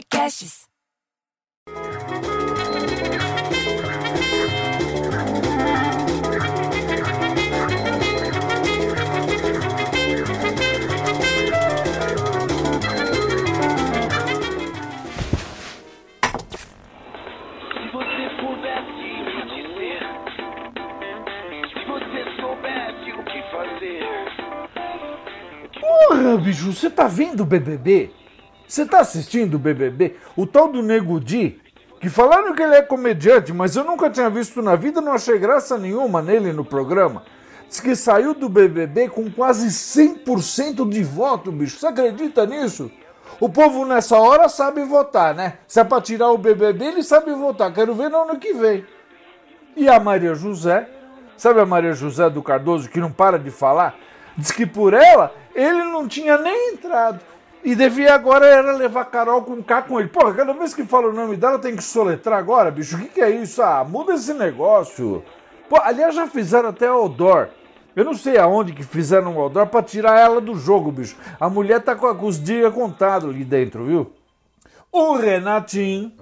podcasts. Se você pudesse me dizer, se você soubesse o que fazer. Porra, bicho, você tá vendo o BBB? Você tá assistindo o BBB? O tal do Nego Di, que falaram que ele é comediante, mas eu nunca tinha visto na vida, não achei graça nenhuma nele no programa. Diz que saiu do BBB com quase 100% de voto, bicho. Você acredita nisso? O povo nessa hora sabe votar, né? Se é pra tirar o BBB, ele sabe votar. Quero ver no ano que vem. E a Maria José, sabe a Maria José do Cardoso que não para de falar? Diz que por ela ele não tinha nem entrado. E devia agora era levar Carol com K com ele. Porra, cada vez que fala o nome dela tem que soletrar agora, bicho. O que, que é isso? Ah, muda esse negócio. Pô, aliás, já fizeram até outdoor. Eu não sei aonde que fizeram o outdoor pra tirar ela do jogo, bicho. A mulher tá com os dias contados ali dentro, viu? O Renatinho,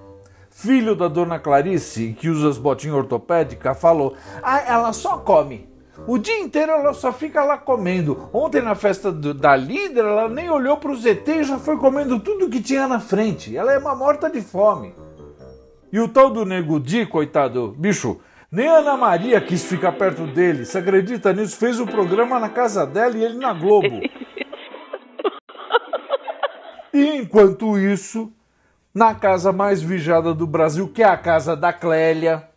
filho da dona Clarice, que usa as botinhas ortopédicas, falou: Ah, ela só come. O dia inteiro ela só fica lá comendo. Ontem na festa do- da líder, ela nem olhou pro ZT e já foi comendo tudo que tinha na frente. Ela é uma morta de fome. E o tal do Nego Di, coitado, bicho, nem Ana Maria quis ficar perto dele. Você acredita nisso? Fez o programa na casa dela e ele na Globo. E enquanto isso, na casa mais vigiada do Brasil, que é a casa da Clélia,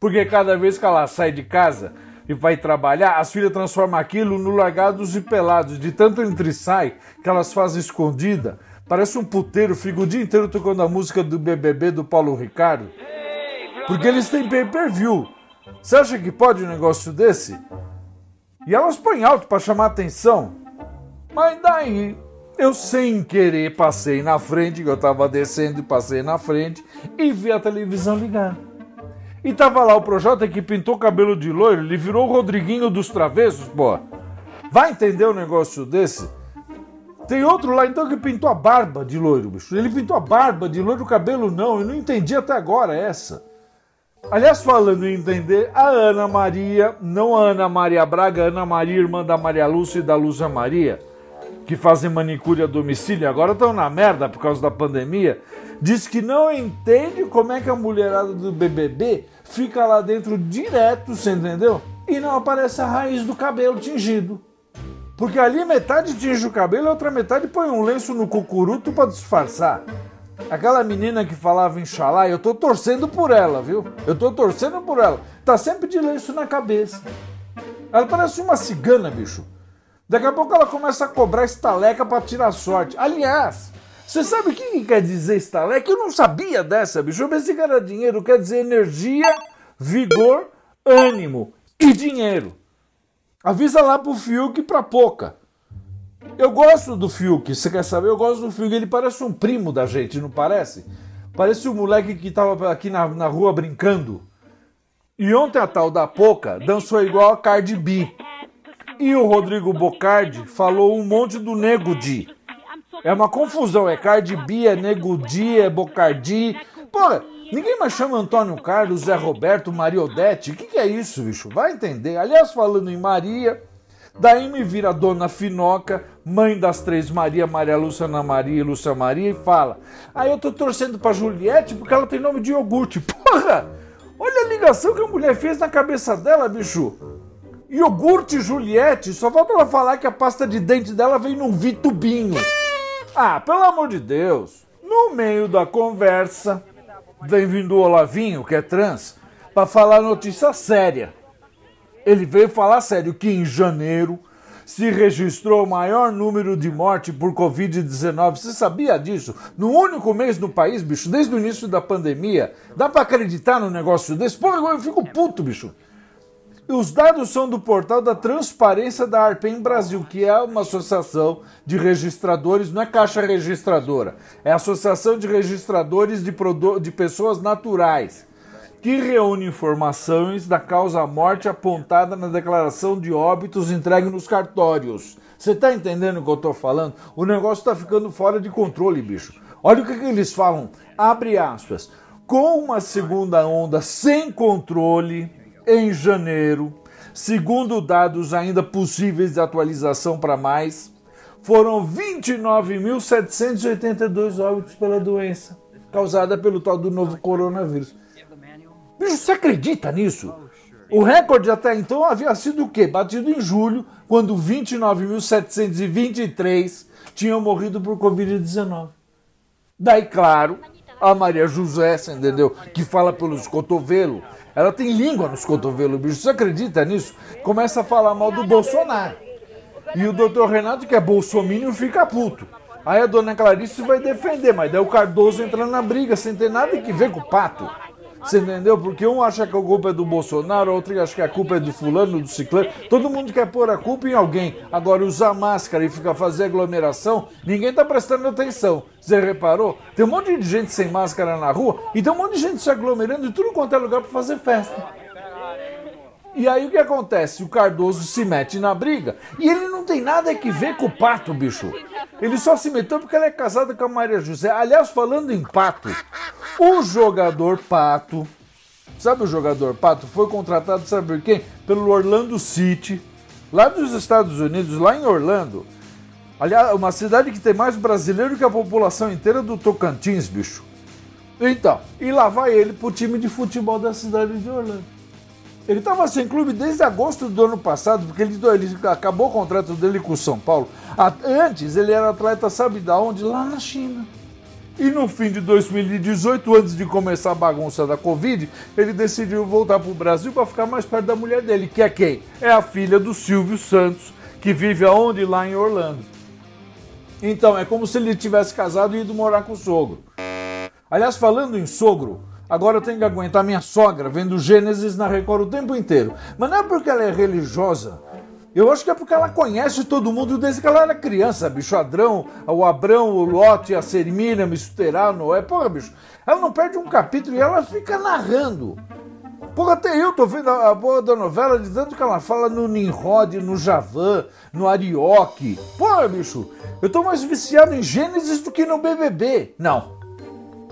porque cada vez que ela sai de casa e vai trabalhar, as filhas transformam aquilo no largados e pelados, de tanto entre sai que elas fazem escondida. Parece um puteiro, fica o dia inteiro tocando a música do BBB do Paulo Ricardo. Porque eles têm pay-per-view. Você acha que pode um negócio desse? E elas põem alto para chamar atenção. Mas daí, eu sem querer passei na frente, eu tava descendo e passei na frente, e vi a televisão ligada. E tava lá o Projota que pintou cabelo de loiro, ele virou o Rodriguinho dos travessos, pô. Vai entender um negócio desse? Tem outro lá então que pintou a barba de loiro, bicho. Ele pintou a barba de loiro, o cabelo não. Eu não entendi até agora essa. Aliás, falando em entender, a Ana Maria, não a Ana Maria Braga, a Ana Maria, irmã da Maria Lúcia e da Lúcia Maria, que fazem manicure a domicílio, agora estão na merda por causa da pandemia, diz que não entende como é que a mulherada do BBB fica lá dentro direto, você entendeu? E não aparece a raiz do cabelo tingido. Porque ali metade tinge o cabelo e outra metade põe um lenço no cucuruto para disfarçar. Aquela menina que falava Inxalá, eu tô torcendo por ela, viu? Eu tô torcendo por ela. Tá sempre de lenço na cabeça. Ela parece uma cigana, bicho. Daqui a pouco ela começa a cobrar estaleca pra tirar sorte. Aliás, você sabe o que que quer dizer estaleca? Eu não sabia dessa, bicho. Eu pensei que era dinheiro. Quer dizer energia, vigor, ânimo e dinheiro. Avisa lá pro Fiuk e pra Poca. Eu gosto do Fiuk, você quer saber? Eu gosto do Fiuk, ele parece um primo da gente, não parece? Parece um moleque que tava aqui na, na rua brincando. E ontem a tal da Poca dançou igual a Cardi B. E o Rodrigo Bocardi falou um monte do Nego Di. É uma confusão, é Cardi B, é Nego Di, é Bocardi. Porra, ninguém mais chama Antônio Carlos, Zé Roberto, Mariodete. O que, que é isso, bicho? Vai entender. Aliás, falando em Maria, daí me vira a dona Finoca, mãe das três Maria, Maria Lúcia, Ana Maria e Lúcia Maria, e fala: Aí eu tô torcendo pra Juliette porque ela tem nome de iogurte. Porra! Olha a ligação que a mulher fez na cabeça dela, bicho. Iogurte Juliette, só falta ela falar que a pasta de dente dela vem num vitubinho. Ah, pelo amor de Deus. No meio da conversa, vem vindo o Olavinho, que é trans, pra falar notícia séria. Ele veio falar sério que em janeiro se registrou o maior número de morte por Covid-19. Você sabia disso? No único mês no país, bicho, desde o início da pandemia. Dá pra acreditar num negócio desse? Pô, eu fico puto, bicho. Os dados são do portal da Transparência da Arpem Brasil, que é uma associação de registradores, não é caixa registradora, é Associação de Registradores de, de Pessoas Naturais, que reúne informações da causa-morte apontada na declaração de óbitos entregue nos cartórios. Você tá entendendo o que eu tô falando? O negócio tá ficando fora de controle, bicho. Olha o que, que eles falam. Abre aspas. Com uma segunda onda sem controle em janeiro, segundo dados ainda possíveis de atualização para mais, foram 29.782 óbitos pela doença causada pelo tal do novo coronavírus. Bicho, você acredita nisso? O recorde até então havia sido o quê? Batido em julho, quando 29.723 tinham morrido por Covid-19. Daí, claro, a Maria José, você entendeu? Que fala pelos cotovelos. Ela tem língua nos cotovelos, bicho. Você acredita nisso? Começa a falar mal do Bolsonaro. E o doutor Renato, que é bolsomínio, fica puto. Aí a dona Clarice vai defender, mas daí o Cardoso entra na briga sem ter nada que ver com o pato. Você entendeu? Porque um acha que a culpa é do Bolsonaro, outro acha que a culpa é do fulano, do ciclano. Todo mundo quer pôr a culpa em alguém. Agora, usar máscara e ficar fazer aglomeração, ninguém tá prestando atenção. Você reparou? Tem um monte de gente sem máscara na rua e tem um monte de gente se aglomerando em tudo quanto é lugar para fazer festa. E aí o que acontece? O Cardoso se mete na briga e ele não tem nada que ver com o pato, bicho. Ele só se meteu porque ela é casada com a Maria José. Aliás, falando em pato, o jogador pato, sabe o jogador pato? Foi contratado, sabe por quem? Pelo Orlando City, lá dos Estados Unidos, lá em Orlando. Aliás, uma cidade que tem mais brasileiro que a população inteira do Tocantins, bicho. Então, e lá vai ele pro time de futebol da cidade de Orlando. Ele estava sem clube desde agosto do ano passado, porque ele, ele, acabou o contrato dele com o São Paulo. Antes, ele era atleta, sabe da onde? Lá na China. E no fim de 2018, antes de começar a bagunça da Covid, ele decidiu voltar para o Brasil para ficar mais perto da mulher dele, que é quem? É a filha do Silvio Santos, que vive aonde? Lá em Orlando. Então, é como se ele tivesse casado e ido morar com o sogro. Aliás, falando em sogro, Agora eu tenho que aguentar minha sogra vendo Gênesis na Record o tempo inteiro. Mas não é porque ela é religiosa. Eu acho que é porque ela conhece todo mundo desde que ela era criança, bicho. Adrão, o Abrão, o Lote, a Sermina, Misterá, Noé. Porra, bicho. Ela não perde um capítulo e ela fica narrando. Porra, até eu tô vendo a, a porra da novela de tanto que ela fala no Nimrod, no Javan, no Arioque. Porra, bicho. Eu tô mais viciado em Gênesis do que no BBB. Não,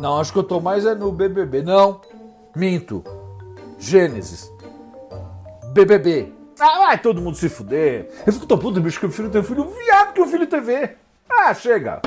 não, acho que eu tô mais é no BBB. Não, minto. Gênesis. BBB. Ah, vai todo mundo se fuder. Eu fico tão puto, bicho, que o filho tem um filho viado que o filho TV. Ah, chega.